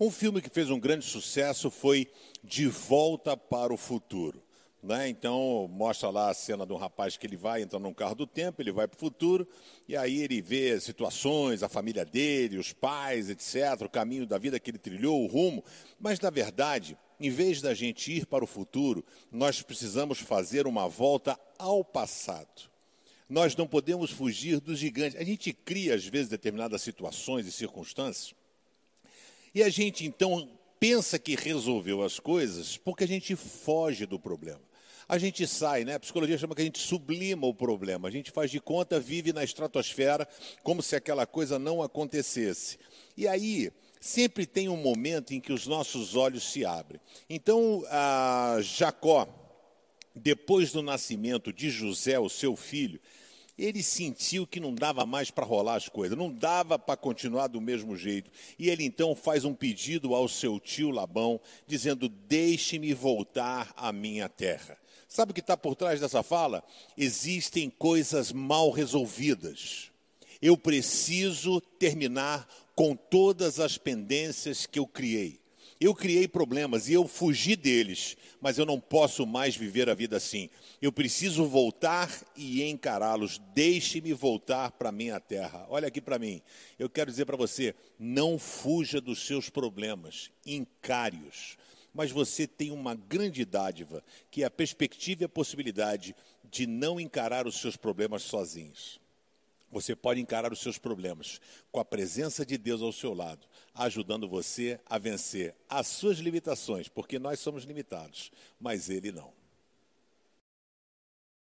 Um filme que fez um grande sucesso foi De Volta para o Futuro. Né? Então, mostra lá a cena de um rapaz que ele vai entrar num carro do tempo, ele vai para o futuro, e aí ele vê situações, a família dele, os pais, etc., o caminho da vida que ele trilhou, o rumo. Mas, na verdade, em vez da gente ir para o futuro, nós precisamos fazer uma volta ao passado. Nós não podemos fugir dos gigantes. A gente cria, às vezes, determinadas situações e circunstâncias, e a gente, então, pensa que resolveu as coisas porque a gente foge do problema a gente sai, né? A psicologia chama que a gente sublima o problema, a gente faz de conta, vive na estratosfera, como se aquela coisa não acontecesse. E aí, sempre tem um momento em que os nossos olhos se abrem. Então, Jacó, depois do nascimento de José, o seu filho, ele sentiu que não dava mais para rolar as coisas, não dava para continuar do mesmo jeito. E ele então faz um pedido ao seu tio Labão, dizendo: Deixe-me voltar à minha terra. Sabe o que está por trás dessa fala? Existem coisas mal resolvidas. Eu preciso terminar com todas as pendências que eu criei. Eu criei problemas e eu fugi deles, mas eu não posso mais viver a vida assim. Eu preciso voltar e encará-los. Deixe-me voltar para minha terra. Olha aqui para mim. Eu quero dizer para você: não fuja dos seus problemas, encare-os. Mas você tem uma grande dádiva, que é a perspectiva e a possibilidade de não encarar os seus problemas sozinhos. Você pode encarar os seus problemas com a presença de Deus ao seu lado, ajudando você a vencer as suas limitações, porque nós somos limitados, mas Ele não.